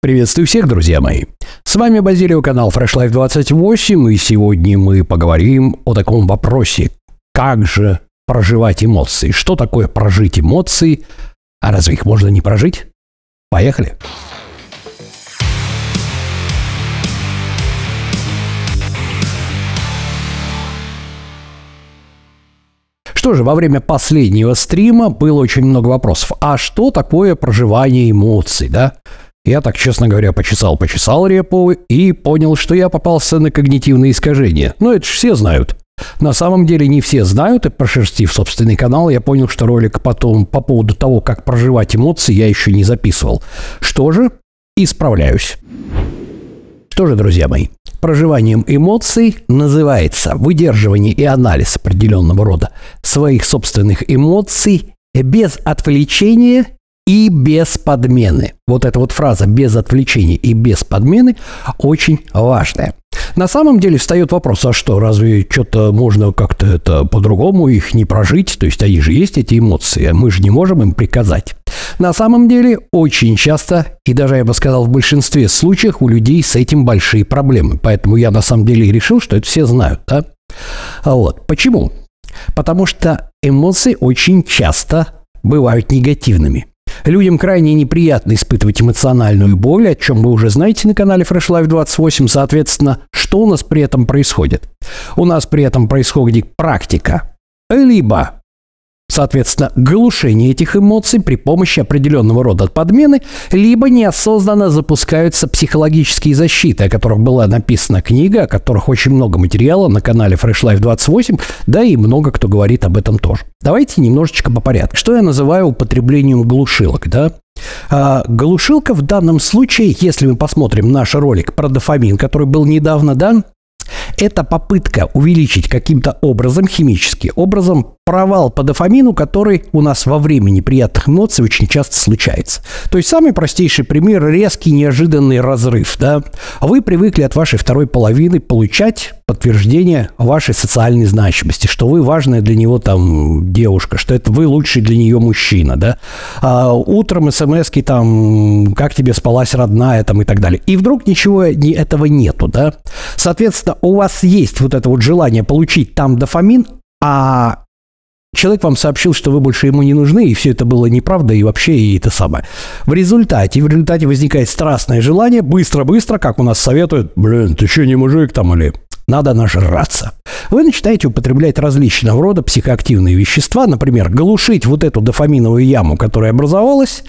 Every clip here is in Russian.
Приветствую всех, друзья мои. С вами Базилио, канал Fresh Life 28, и сегодня мы поговорим о таком вопросе. Как же проживать эмоции? Что такое прожить эмоции? А разве их можно не прожить? Поехали! Что же, во время последнего стрима было очень много вопросов. А что такое проживание эмоций, да? Я так, честно говоря, почесал-почесал репу и понял, что я попался на когнитивные искажения. Ну, это же все знают. На самом деле не все знают, и прошерстив собственный канал, я понял, что ролик потом по поводу того, как проживать эмоции, я еще не записывал. Что же, исправляюсь. Что же, друзья мои, проживанием эмоций называется выдерживание и анализ определенного рода своих собственных эмоций без отвлечения и без подмены. Вот эта вот фраза «без отвлечения и без подмены» очень важная. На самом деле встает вопрос, а что, разве что-то можно как-то это по-другому их не прожить? То есть они же есть эти эмоции, а мы же не можем им приказать. На самом деле очень часто, и даже я бы сказал в большинстве случаев, у людей с этим большие проблемы. Поэтому я на самом деле решил, что это все знают. Да? А вот. Почему? Потому что эмоции очень часто бывают негативными. Людям крайне неприятно испытывать эмоциональную боль, о чем вы уже знаете на канале Fresh Life 28. Соответственно, что у нас при этом происходит? У нас при этом происходит практика. Либо Соответственно, глушение этих эмоций при помощи определенного рода подмены, либо неосознанно запускаются психологические защиты, о которых была написана книга, о которых очень много материала на канале Fresh Life 28, да и много кто говорит об этом тоже. Давайте немножечко по порядку. Что я называю употреблением глушилок, да? А, глушилка в данном случае, если мы посмотрим наш ролик про дофамин, который был недавно, да, это попытка увеличить каким-то образом, химически образом, провал по дофамину, который у нас во время неприятных эмоций очень часто случается. То есть самый простейший пример – резкий неожиданный разрыв. Да? Вы привыкли от вашей второй половины получать подтверждение вашей социальной значимости, что вы важная для него там девушка, что это вы лучший для нее мужчина, да. А утром смс там, как тебе спалась родная там и так далее. И вдруг ничего не, этого нету, да. Соответственно, у вас есть вот это вот желание получить там дофамин, а Человек вам сообщил, что вы больше ему не нужны, и все это было неправда, и вообще и это самое. В результате, в результате возникает страстное желание быстро-быстро, как у нас советуют, блин, ты что, не мужик там или надо нажраться. Вы начинаете употреблять различного рода психоактивные вещества, например, глушить вот эту дофаминовую яму, которая образовалась,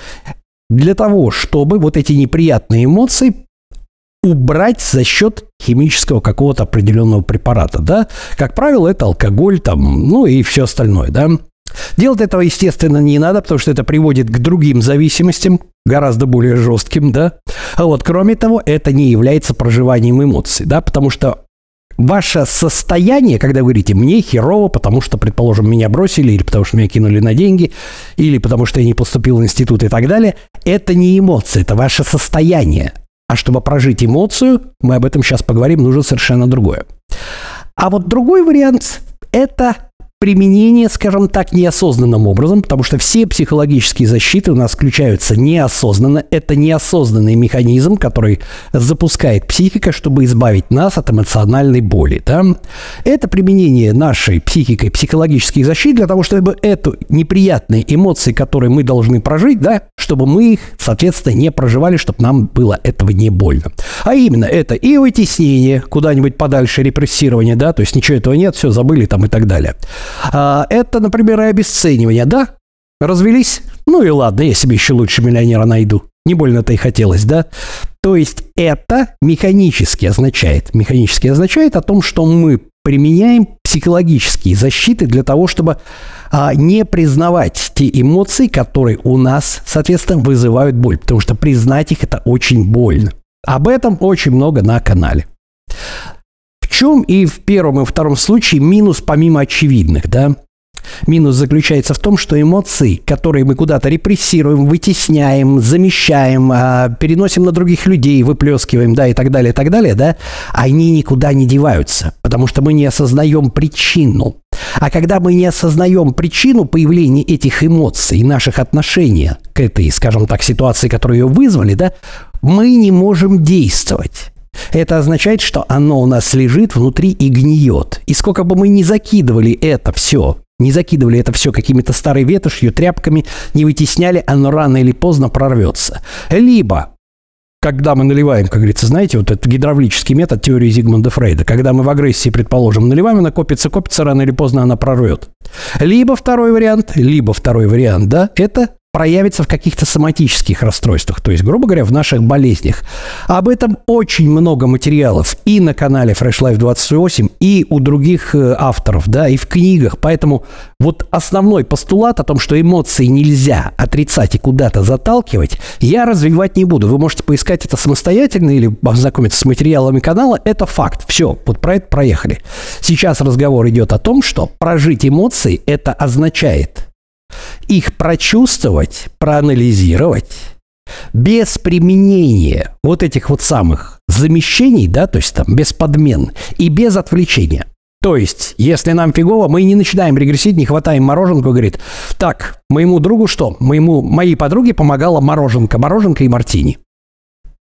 для того, чтобы вот эти неприятные эмоции убрать за счет химического какого-то определенного препарата, да. Как правило, это алкоголь там, ну и все остальное, да. Делать этого, естественно, не надо, потому что это приводит к другим зависимостям, гораздо более жестким, да. А вот, кроме того, это не является проживанием эмоций, да, потому что ваше состояние, когда вы говорите «мне херово, потому что, предположим, меня бросили, или потому что меня кинули на деньги, или потому что я не поступил в институт и так далее», это не эмоции, это ваше состояние. А чтобы прожить эмоцию, мы об этом сейчас поговорим, нужно совершенно другое. А вот другой вариант – это применение, скажем так, неосознанным образом, потому что все психологические защиты у нас включаются неосознанно. Это неосознанный механизм, который запускает психика, чтобы избавить нас от эмоциональной боли. Да? Это применение нашей психикой психологических защит для того, чтобы эту неприятные эмоции, которые мы должны прожить, да, чтобы мы их, соответственно, не проживали, чтобы нам было этого не больно. А именно это и вытеснение куда-нибудь подальше, репрессирование, да, то есть ничего этого нет, все забыли там и так далее. А, это, например, и обесценивание, да? Развелись? Ну и ладно, я себе еще лучше миллионера найду. Не больно-то и хотелось, да? То есть это механически означает, механически означает о том, что мы применяем психологические защиты для того, чтобы а, не признавать те эмоции, которые у нас, соответственно, вызывают боль, потому что признать их это очень больно. Об этом очень много на канале чем и в первом и втором случае минус помимо очевидных, да? Минус заключается в том, что эмоции, которые мы куда-то репрессируем, вытесняем, замещаем, а, переносим на других людей, выплескиваем, да, и так далее, и так далее, да, они никуда не деваются, потому что мы не осознаем причину. А когда мы не осознаем причину появления этих эмоций, наших отношений к этой, скажем так, ситуации, которые ее вызвали, да, мы не можем действовать. Это означает, что оно у нас лежит внутри и гниет. И сколько бы мы ни закидывали это все, не закидывали это все какими-то старой ветошью, тряпками, не вытесняли, оно рано или поздно прорвется. Либо когда мы наливаем, как говорится, знаете, вот этот гидравлический метод теории Зигмунда Фрейда, когда мы в агрессии, предположим, наливаем, она копится, копится, рано или поздно она прорвет. Либо второй вариант, либо второй вариант, да, это проявится в каких-то соматических расстройствах, то есть, грубо говоря, в наших болезнях. Об этом очень много материалов и на канале Fresh Life 28, и у других э, авторов, да, и в книгах. Поэтому вот основной постулат о том, что эмоции нельзя отрицать и куда-то заталкивать, я развивать не буду. Вы можете поискать это самостоятельно или ознакомиться с материалами канала. Это факт. Все, вот про это проехали. Сейчас разговор идет о том, что прожить эмоции это означает – их прочувствовать, проанализировать без применения вот этих вот самых замещений, да, то есть там без подмен и без отвлечения. То есть, если нам фигово, мы не начинаем регрессить, не хватаем мороженку, говорит, так, моему другу что? Моему, моей подруге помогала мороженка, мороженка и мартини.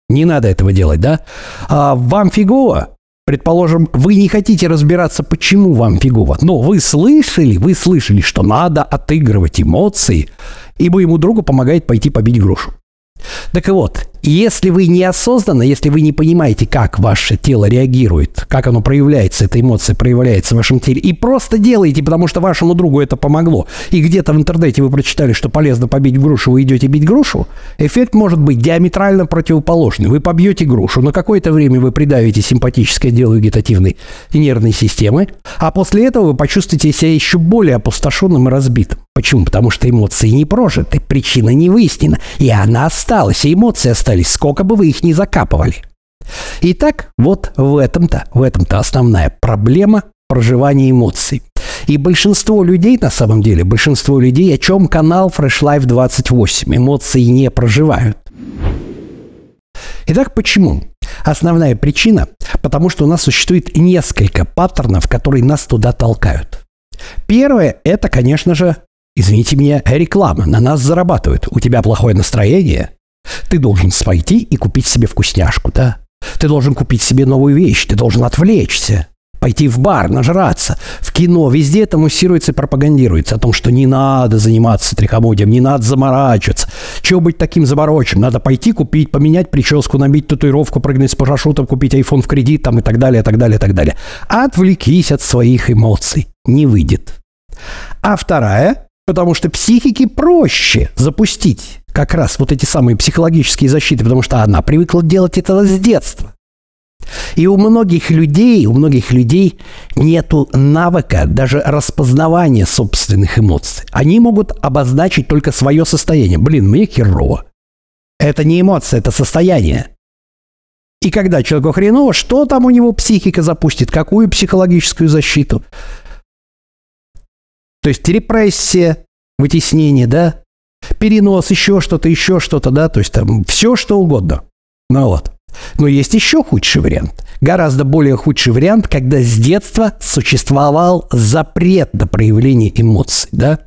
Не надо этого делать, да? А вам фигово? Предположим, вы не хотите разбираться, почему вам фигово, но вы слышали, вы слышали, что надо отыгрывать эмоции, и моему другу помогает пойти побить грушу. Так вот, если вы неосознанно, если вы не понимаете, как ваше тело реагирует, как оно проявляется, эта эмоция проявляется в вашем теле, и просто делаете, потому что вашему другу это помогло, и где-то в интернете вы прочитали, что полезно побить грушу, вы идете бить грушу, эффект может быть диаметрально противоположный. Вы побьете грушу, на какое-то время вы придавите симпатическое дело вегетативной нервной системы, а после этого вы почувствуете себя еще более опустошенным и разбитым. Почему? Потому что эмоции не прожиты, причина не выяснена, и она осталась, и эмоции остались, сколько бы вы их ни закапывали. Итак, вот в этом-то, в этом-то основная проблема проживания эмоций. И большинство людей, на самом деле, большинство людей, о чем канал Fresh Life 28, эмоции не проживают. Итак, почему? Основная причина, потому что у нас существует несколько паттернов, которые нас туда толкают. Первое – это, конечно же, Извините меня, реклама, на нас зарабатывают. У тебя плохое настроение? Ты должен пойти и купить себе вкусняшку, да? Ты должен купить себе новую вещь, ты должен отвлечься. Пойти в бар, нажраться, в кино, везде это муссируется и пропагандируется о том, что не надо заниматься трихомудием, не надо заморачиваться. Чего быть таким замороченным? Надо пойти купить, поменять прическу, набить татуировку, прыгнуть с парашютом, купить iPhone в кредит там и так далее, и так далее, и так далее. Отвлекись от своих эмоций. Не выйдет. А вторая Потому что психике проще запустить как раз вот эти самые психологические защиты, потому что она привыкла делать это с детства. И у многих людей, у многих людей нету навыка даже распознавания собственных эмоций. Они могут обозначить только свое состояние. Блин, мне херово. Это не эмоция, это состояние. И когда человеку хреново, что там у него психика запустит, какую психологическую защиту? То есть репрессия, вытеснение, да, перенос, еще что-то, еще что-то, да, то есть там все что угодно. Ну вот. Но есть еще худший вариант. Гораздо более худший вариант, когда с детства существовал запрет на проявление эмоций, да?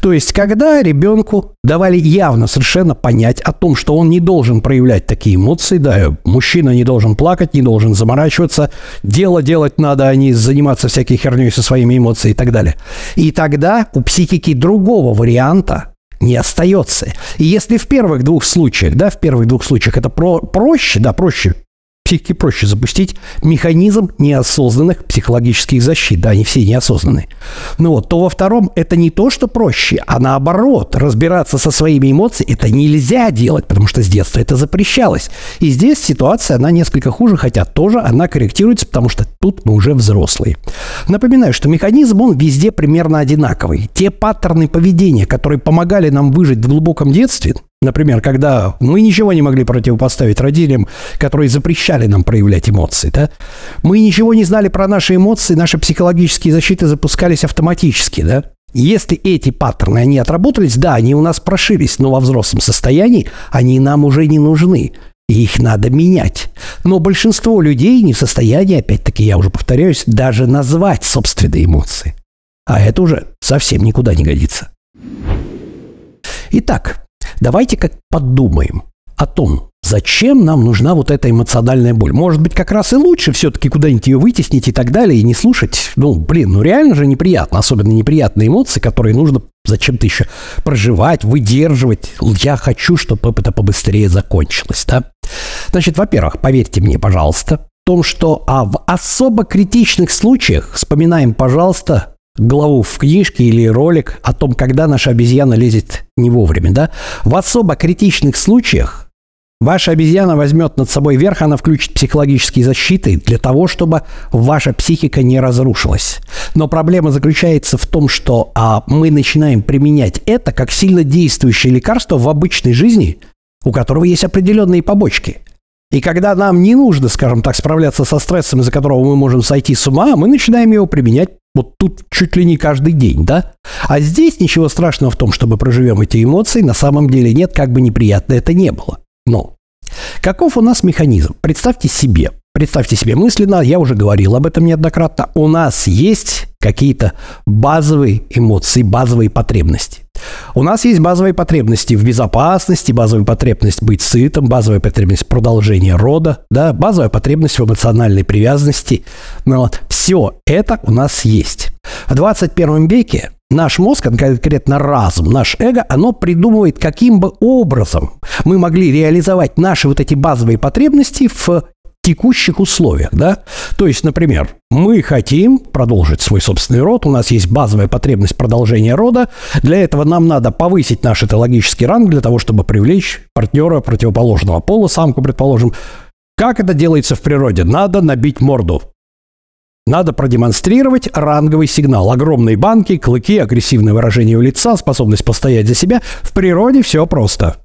То есть, когда ребенку давали явно совершенно понять о том, что он не должен проявлять такие эмоции, да, мужчина не должен плакать, не должен заморачиваться, дело делать надо, а не заниматься всякой херней со своими эмоциями и так далее. И тогда у психики другого варианта не остается. И если в первых двух случаях, да, в первых двух случаях это про проще, да, проще психике проще запустить механизм неосознанных психологических защит. Да, они все неосознанные. Ну вот, то во втором это не то, что проще, а наоборот, разбираться со своими эмоциями это нельзя делать, потому что с детства это запрещалось. И здесь ситуация, она несколько хуже, хотя тоже она корректируется, потому что тут мы уже взрослые. Напоминаю, что механизм, он везде примерно одинаковый. Те паттерны поведения, которые помогали нам выжить в глубоком детстве, Например, когда мы ничего не могли противопоставить родителям, которые запрещали нам проявлять эмоции, да? мы ничего не знали про наши эмоции, наши психологические защиты запускались автоматически, да? Если эти паттерны, они отработались, да, они у нас прошились, но во взрослом состоянии они нам уже не нужны. И их надо менять. Но большинство людей не в состоянии, опять-таки, я уже повторяюсь, даже назвать собственные эмоции. А это уже совсем никуда не годится. Итак, Давайте как подумаем о том, Зачем нам нужна вот эта эмоциональная боль? Может быть, как раз и лучше все-таки куда-нибудь ее вытеснить и так далее, и не слушать. Ну, блин, ну реально же неприятно. Особенно неприятные эмоции, которые нужно зачем-то еще проживать, выдерживать. Я хочу, чтобы это побыстрее закончилось, да? Значит, во-первых, поверьте мне, пожалуйста, в том, что а в особо критичных случаях, вспоминаем, пожалуйста, главу в книжке или ролик о том, когда наша обезьяна лезет не вовремя, да? В особо критичных случаях Ваша обезьяна возьмет над собой верх, она включит психологические защиты для того, чтобы ваша психика не разрушилась. Но проблема заключается в том, что а, мы начинаем применять это как сильно действующее лекарство в обычной жизни, у которого есть определенные побочки. И когда нам не нужно, скажем так, справляться со стрессом, из-за которого мы можем сойти с ума, мы начинаем его применять вот тут чуть ли не каждый день, да? А здесь ничего страшного в том, чтобы проживем эти эмоции, на самом деле нет, как бы неприятно это не было. Но каков у нас механизм? Представьте себе, представьте себе мысленно, я уже говорил об этом неоднократно, у нас есть какие-то базовые эмоции, базовые потребности. У нас есть базовые потребности в безопасности, базовая потребность быть сытым, базовая потребность продолжения рода, да, базовая потребность в эмоциональной привязанности. Ну, вот, все это у нас есть. В 21 веке наш мозг, конкретно разум, наш эго, оно придумывает, каким бы образом мы могли реализовать наши вот эти базовые потребности в текущих условиях, да? То есть, например, мы хотим продолжить свой собственный род, у нас есть базовая потребность продолжения рода, для этого нам надо повысить наш этологический ранг для того, чтобы привлечь партнера противоположного пола, самку, предположим. Как это делается в природе? Надо набить морду. Надо продемонстрировать ранговый сигнал. Огромные банки, клыки, агрессивное выражение лица, способность постоять за себя. В природе все просто.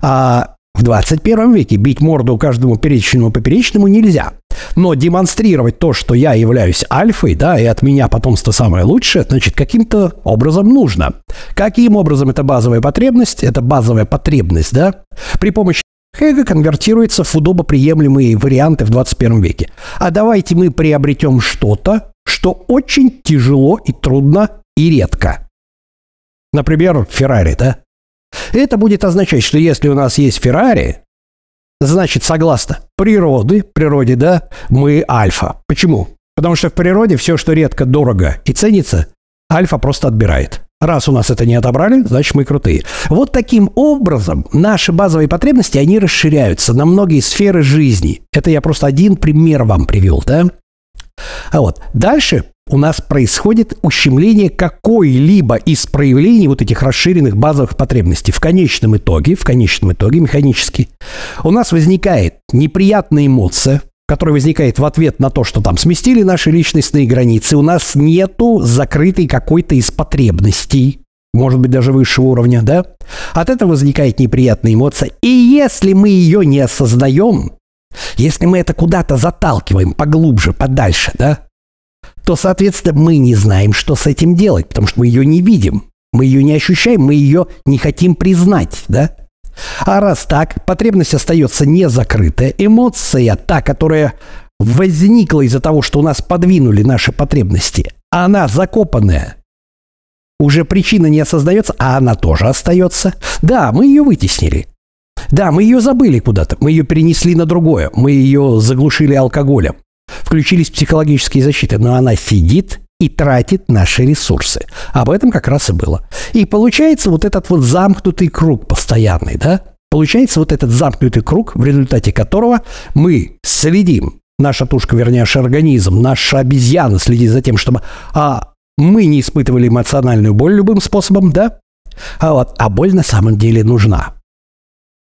А в 21 веке бить морду каждому перечному поперечному нельзя. Но демонстрировать то, что я являюсь альфой, да, и от меня потомство самое лучшее, значит, каким-то образом нужно. Каким образом это базовая потребность? Это базовая потребность, да? При помощи Эго конвертируется в удобоприемлемые варианты в 21 веке. А давайте мы приобретем что-то, что очень тяжело и трудно и редко. Например, Феррари, да? Это будет означать, что если у нас есть Феррари, значит, согласно природы, природе, да, мы альфа. Почему? Потому что в природе все, что редко, дорого и ценится, альфа просто отбирает. Раз у нас это не отобрали, значит мы крутые. Вот таким образом наши базовые потребности, они расширяются на многие сферы жизни. Это я просто один пример вам привел, да? А вот дальше у нас происходит ущемление какой-либо из проявлений вот этих расширенных базовых потребностей. В конечном итоге, в конечном итоге механически, у нас возникает неприятная эмоция, которая возникает в ответ на то, что там сместили наши личностные границы. У нас нету закрытой какой-то из потребностей, может быть, даже высшего уровня, да? От этого возникает неприятная эмоция. И если мы ее не осознаем, если мы это куда-то заталкиваем поглубже, подальше, да, то, соответственно, мы не знаем, что с этим делать, потому что мы ее не видим, мы ее не ощущаем, мы ее не хотим признать, да? А раз так, потребность остается не закрытая, эмоция, та, которая возникла из-за того, что у нас подвинули наши потребности, она закопанная, уже причина не осознается, а она тоже остается. Да, мы ее вытеснили. Да, мы ее забыли куда-то, мы ее перенесли на другое, мы ее заглушили алкоголем. Включились психологические защиты, но она сидит и тратит наши ресурсы. Об этом как раз и было. И получается вот этот вот замкнутый круг постоянный, да? Получается вот этот замкнутый круг, в результате которого мы следим, наша тушка, вернее, наш организм, наша обезьяна следит за тем, чтобы а, мы не испытывали эмоциональную боль любым способом, да? А вот, а боль на самом деле нужна.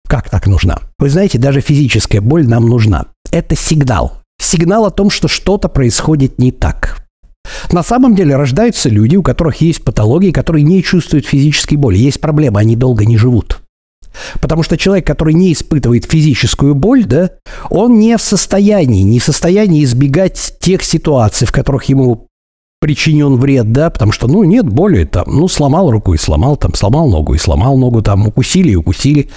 Как так нужна? Вы знаете, даже физическая боль нам нужна. Это сигнал. Сигнал о том, что что-то происходит не так. На самом деле рождаются люди, у которых есть патологии, которые не чувствуют физической боли. Есть проблема, они долго не живут. Потому что человек, который не испытывает физическую боль, да, он не в состоянии, не в состоянии избегать тех ситуаций, в которых ему причинен вред, да, потому что, ну, нет боли, там, ну, сломал руку и сломал, там, сломал ногу и сломал ногу, там, укусили и укусили.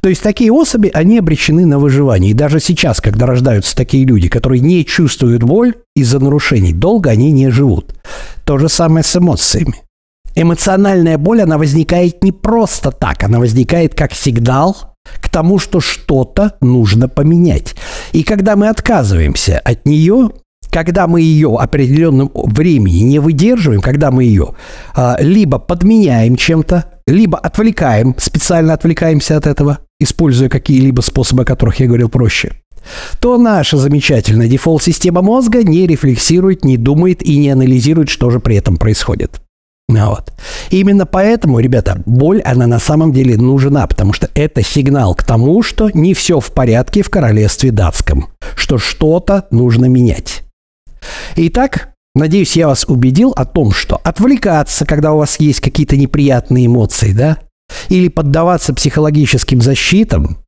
То есть такие особи, они обречены на выживание. И даже сейчас, когда рождаются такие люди, которые не чувствуют боль из-за нарушений, долго они не живут. То же самое с эмоциями. Эмоциональная боль, она возникает не просто так, она возникает как сигнал к тому, что что-то нужно поменять. И когда мы отказываемся от нее, когда мы ее определенным времени не выдерживаем, когда мы ее а, либо подменяем чем-то, либо отвлекаем, специально отвлекаемся от этого, используя какие-либо способы, о которых я говорил проще, то наша замечательная дефолт-система мозга не рефлексирует, не думает и не анализирует, что же при этом происходит. Вот. именно поэтому, ребята, боль, она на самом деле нужна, потому что это сигнал к тому, что не все в порядке в королевстве датском, что что-то нужно менять. Итак, надеюсь, я вас убедил о том, что отвлекаться, когда у вас есть какие-то неприятные эмоции, да, или поддаваться психологическим защитам,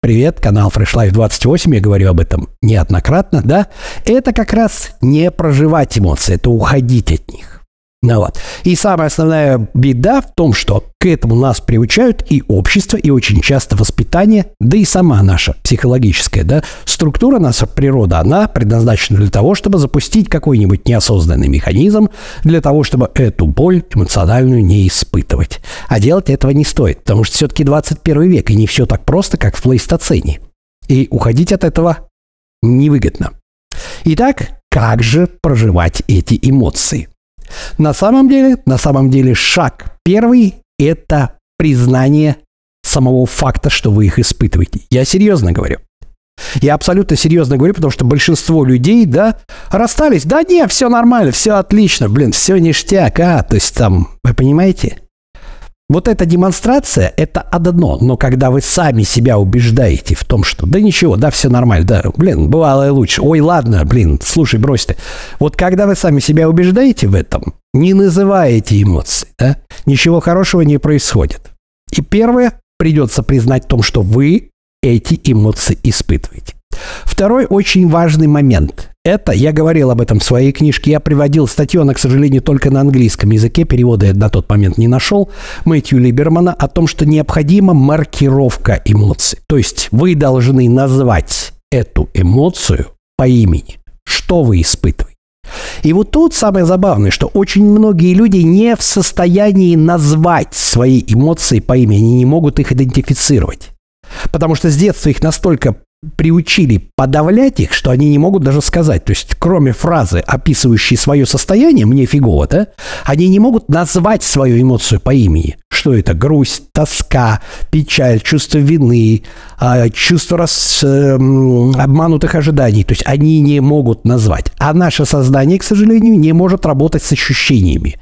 Привет, канал Fresh Life 28, я говорю об этом неоднократно, да? Это как раз не проживать эмоции, это уходить от них. Ну вот. И самая основная беда в том, что к этому нас приучают и общество, и очень часто воспитание, да и сама наша психологическая да, структура, наша природа, она предназначена для того, чтобы запустить какой-нибудь неосознанный механизм, для того, чтобы эту боль эмоциональную не испытывать. А делать этого не стоит, потому что все-таки 21 век, и не все так просто, как в плейстоцене. И уходить от этого невыгодно. Итак, как же проживать эти эмоции? На самом деле, на самом деле шаг первый – это признание самого факта, что вы их испытываете. Я серьезно говорю. Я абсолютно серьезно говорю, потому что большинство людей, да, расстались. Да не, все нормально, все отлично, блин, все ништяк, а, то есть там, вы понимаете? Вот эта демонстрация – это одно, но когда вы сами себя убеждаете в том, что да ничего, да все нормально, да, блин, бывало и лучше, ой, ладно, блин, слушай, брось ты. Вот когда вы сами себя убеждаете в этом, не называете эмоции, да, ничего хорошего не происходит. И первое, придется признать в том, что вы эти эмоции испытываете. Второй очень важный момент. Это, я говорил об этом в своей книжке, я приводил статью, она, к сожалению, только на английском языке, перевода я на тот момент не нашел, Мэтью Либермана, о том, что необходима маркировка эмоций. То есть вы должны назвать эту эмоцию по имени, что вы испытываете. И вот тут самое забавное, что очень многие люди не в состоянии назвать свои эмоции по имени, они не могут их идентифицировать. Потому что с детства их настолько приучили подавлять их, что они не могут даже сказать. То есть, кроме фразы, описывающей свое состояние, мне фигово, да, они не могут назвать свою эмоцию по имени. Что это? Грусть, тоска, печаль, чувство вины, а, чувство рас, эм, обманутых ожиданий. То есть, они не могут назвать. А наше сознание, к сожалению, не может работать с ощущениями.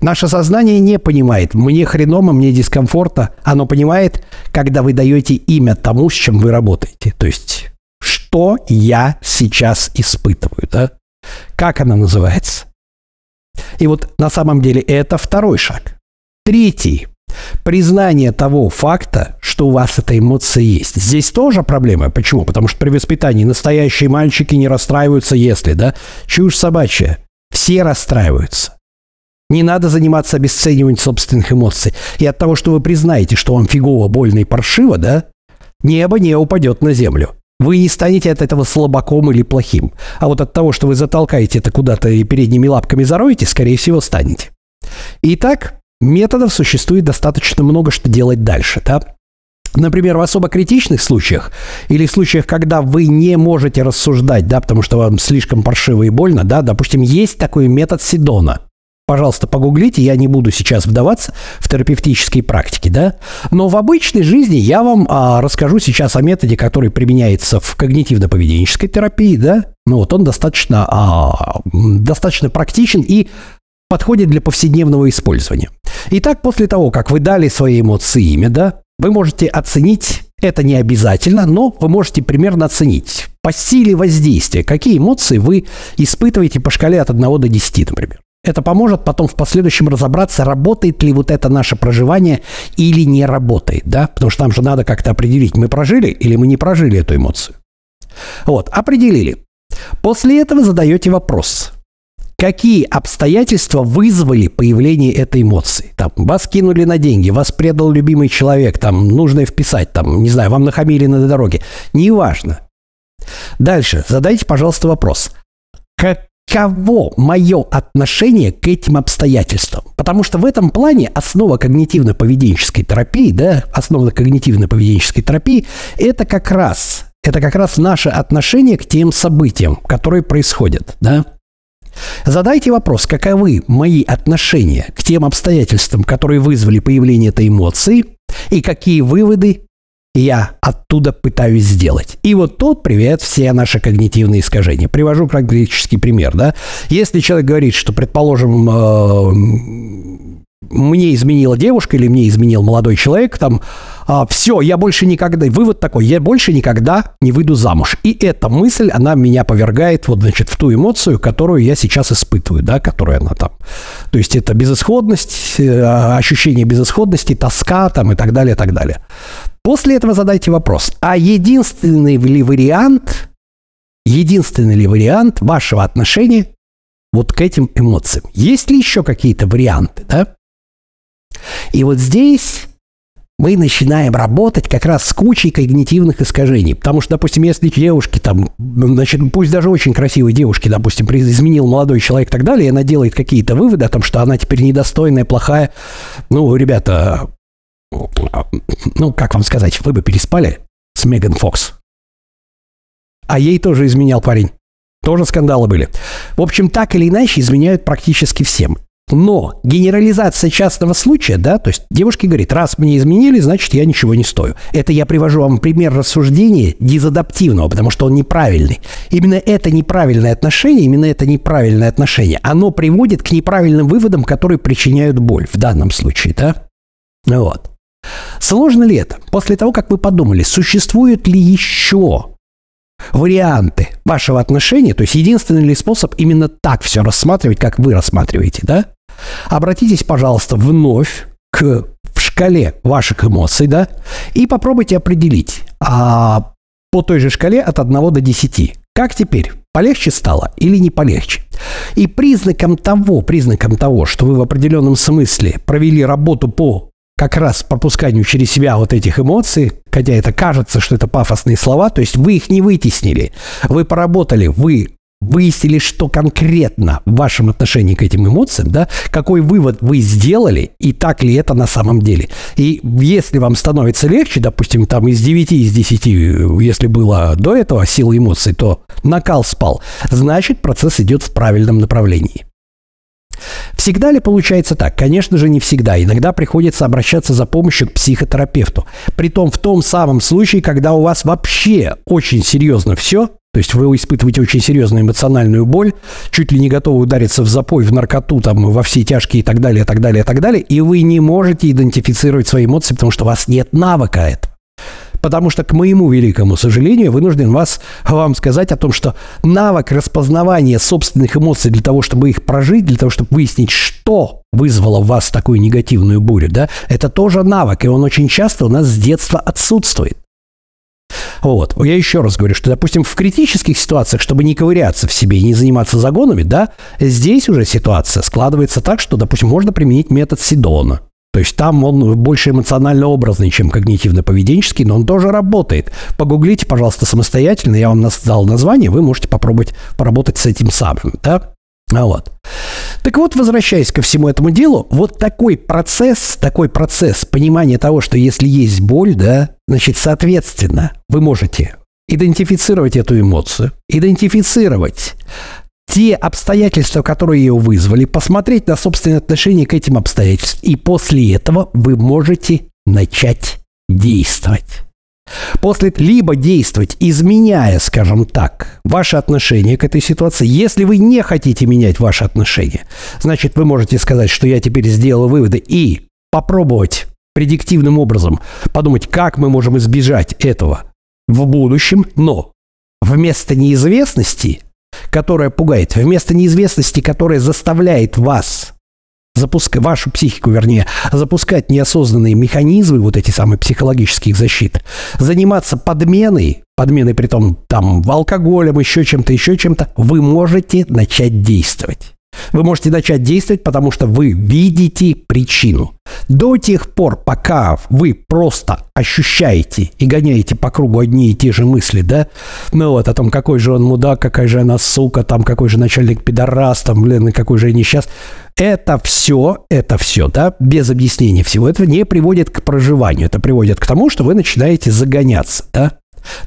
Наше сознание не понимает, мне хреново, мне дискомфорта. Оно понимает, когда вы даете имя тому, с чем вы работаете. То есть, что я сейчас испытываю, да? Как она называется? И вот на самом деле это второй шаг. Третий. Признание того факта, что у вас эта эмоция есть. Здесь тоже проблема. Почему? Потому что при воспитании настоящие мальчики не расстраиваются, если, да? Чушь собачья. Все расстраиваются. Не надо заниматься обесцениванием собственных эмоций. И от того, что вы признаете, что вам фигово, больно и паршиво, да, небо не упадет на землю. Вы не станете от этого слабаком или плохим. А вот от того, что вы затолкаете это куда-то и передними лапками зароете, скорее всего, станете. Итак, методов существует достаточно много, что делать дальше. Да? Например, в особо критичных случаях или в случаях, когда вы не можете рассуждать, да, потому что вам слишком паршиво и больно, да, допустим, есть такой метод Сидона – пожалуйста, погуглите, я не буду сейчас вдаваться в терапевтические практики, да, но в обычной жизни я вам а, расскажу сейчас о методе, который применяется в когнитивно-поведенческой терапии, да, ну вот он достаточно, а, достаточно практичен и подходит для повседневного использования. Итак, после того, как вы дали свои эмоции имя, да, вы можете оценить, это не обязательно, но вы можете примерно оценить по силе воздействия, какие эмоции вы испытываете по шкале от 1 до 10, например. Это поможет потом в последующем разобраться, работает ли вот это наше проживание или не работает, да? Потому что нам же надо как-то определить, мы прожили или мы не прожили эту эмоцию. Вот, определили. После этого задаете вопрос. Какие обстоятельства вызвали появление этой эмоции? Там, вас кинули на деньги, вас предал любимый человек, там, нужно вписать, там, не знаю, вам нахамили на дороге. Неважно. Дальше задайте, пожалуйста, вопрос. Как каково мое отношение к этим обстоятельствам. Потому что в этом плане основа когнитивно-поведенческой терапии, да, основа когнитивно-поведенческой терапии – это как раз, это как раз наше отношение к тем событиям, которые происходят, да. Задайте вопрос, каковы мои отношения к тем обстоятельствам, которые вызвали появление этой эмоции, и какие выводы я оттуда пытаюсь сделать. И вот тут привет все наши когнитивные искажения. Привожу практический пример, да. Если человек говорит, что, предположим, э, мне изменила девушка или мне изменил молодой человек, там, а, все, я больше никогда, вывод такой, я больше никогда не выйду замуж. И эта мысль, она меня повергает вот, значит, в ту эмоцию, которую я сейчас испытываю, да, которая она там. То есть это безысходность, э, ощущение безысходности, тоска там и так далее, и так далее. После этого задайте вопрос, а единственный ли вариант, единственный ли вариант вашего отношения вот к этим эмоциям? Есть ли еще какие-то варианты, да? И вот здесь мы начинаем работать как раз с кучей когнитивных искажений. Потому что, допустим, если девушки там, значит, пусть даже очень красивой девушки, допустим, изменил молодой человек и так далее, и она делает какие-то выводы о том, что она теперь недостойная, плохая. Ну, ребята, ну, как вам сказать, вы бы переспали с Меган Фокс. А ей тоже изменял парень. Тоже скандалы были. В общем, так или иначе изменяют практически всем. Но генерализация частного случая, да, то есть девушки говорит, раз мне изменили, значит, я ничего не стою. Это я привожу вам пример рассуждения дезадаптивного, потому что он неправильный. Именно это неправильное отношение, именно это неправильное отношение, оно приводит к неправильным выводам, которые причиняют боль в данном случае, да? Вот. Сложно ли это? После того, как вы подумали, существуют ли еще варианты вашего отношения, то есть единственный ли способ именно так все рассматривать, как вы рассматриваете, да? Обратитесь, пожалуйста, вновь к шкале ваших эмоций, да, и попробуйте определить а, по той же шкале от 1 до 10. Как теперь? Полегче стало или не полегче? И признаком того, признаком того, что вы в определенном смысле провели работу по как раз пропусканию через себя вот этих эмоций, хотя это кажется, что это пафосные слова, то есть вы их не вытеснили, вы поработали, вы выяснили, что конкретно в вашем отношении к этим эмоциям, да, какой вывод вы сделали, и так ли это на самом деле. И если вам становится легче, допустим, там из 9 из 10, если было до этого сила эмоций, то накал спал, значит процесс идет в правильном направлении. Всегда ли получается так? Конечно же, не всегда. Иногда приходится обращаться за помощью к психотерапевту. Притом в том самом случае, когда у вас вообще очень серьезно все, то есть вы испытываете очень серьезную эмоциональную боль, чуть ли не готовы удариться в запой, в наркоту, там, во все тяжкие и так далее, и так далее, и так далее, и вы не можете идентифицировать свои эмоции, потому что у вас нет навыка этого. Потому что, к моему великому сожалению, вынужден вас, вам сказать о том, что навык распознавания собственных эмоций для того, чтобы их прожить, для того, чтобы выяснить, что вызвало в вас такую негативную бурю, да, это тоже навык, и он очень часто у нас с детства отсутствует. Вот. Я еще раз говорю, что, допустим, в критических ситуациях, чтобы не ковыряться в себе и не заниматься загонами, да, здесь уже ситуация складывается так, что, допустим, можно применить метод Сидона. То есть там он больше эмоционально образный, чем когнитивно-поведенческий, но он тоже работает. Погуглите, пожалуйста, самостоятельно, я вам дал название, вы можете попробовать поработать с этим самым, да? А вот. Так вот, возвращаясь ко всему этому делу, вот такой процесс, такой процесс понимания того, что если есть боль, да, значит, соответственно, вы можете идентифицировать эту эмоцию, идентифицировать те обстоятельства, которые ее вызвали, посмотреть на собственное отношение к этим обстоятельствам, и после этого вы можете начать действовать. После либо действовать, изменяя, скажем так, ваше отношение к этой ситуации. Если вы не хотите менять ваши отношения, значит, вы можете сказать, что я теперь сделал выводы и попробовать предиктивным образом подумать, как мы можем избежать этого в будущем, но вместо неизвестности, которая пугает, вместо неизвестности, которая заставляет вас запускать вашу психику, вернее, запускать неосознанные механизмы, вот эти самые психологических защит, заниматься подменой, подменой при том там алкоголем, еще чем-то, еще чем-то, вы можете начать действовать. Вы можете начать действовать, потому что вы видите причину. До тех пор, пока вы просто ощущаете и гоняете по кругу одни и те же мысли, да, ну вот о том, какой же он мудак, какая же она сука, там, какой же начальник пидорас, там, блин, какой же я несчастный. Это все, это все, да, без объяснения всего этого не приводит к проживанию. Это приводит к тому, что вы начинаете загоняться, да.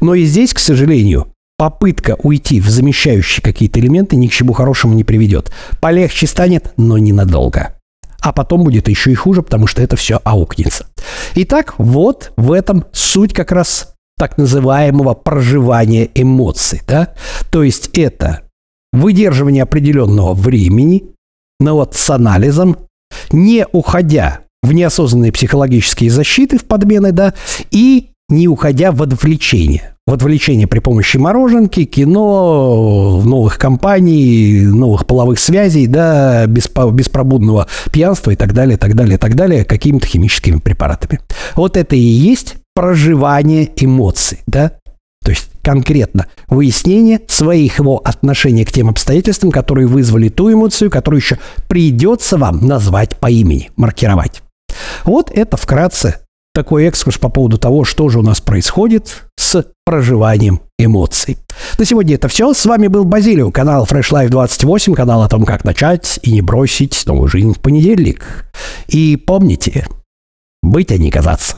Но и здесь, к сожалению, попытка уйти в замещающие какие-то элементы ни к чему хорошему не приведет. Полегче станет, но ненадолго. А потом будет еще и хуже, потому что это все аукнется. Итак, вот в этом суть как раз так называемого проживания эмоций. Да? То есть это выдерживание определенного времени, но вот с анализом, не уходя в неосознанные психологические защиты, в подмены, да, и не уходя в отвлечение. В отвлечение при помощи мороженки, кино, новых компаний, новых половых связей, да, беспробудного пьянства и так далее, так далее, так далее, какими-то химическими препаратами. Вот это и есть проживание эмоций, да, то есть конкретно выяснение своих его отношений к тем обстоятельствам, которые вызвали ту эмоцию, которую еще придется вам назвать по имени, маркировать. Вот это вкратце такой экскурс по поводу того, что же у нас происходит с проживанием эмоций. На сегодня это все. С вами был Базилио, канал Fresh Life 28, канал о том, как начать и не бросить новую жизнь в понедельник. И помните, быть, а не казаться.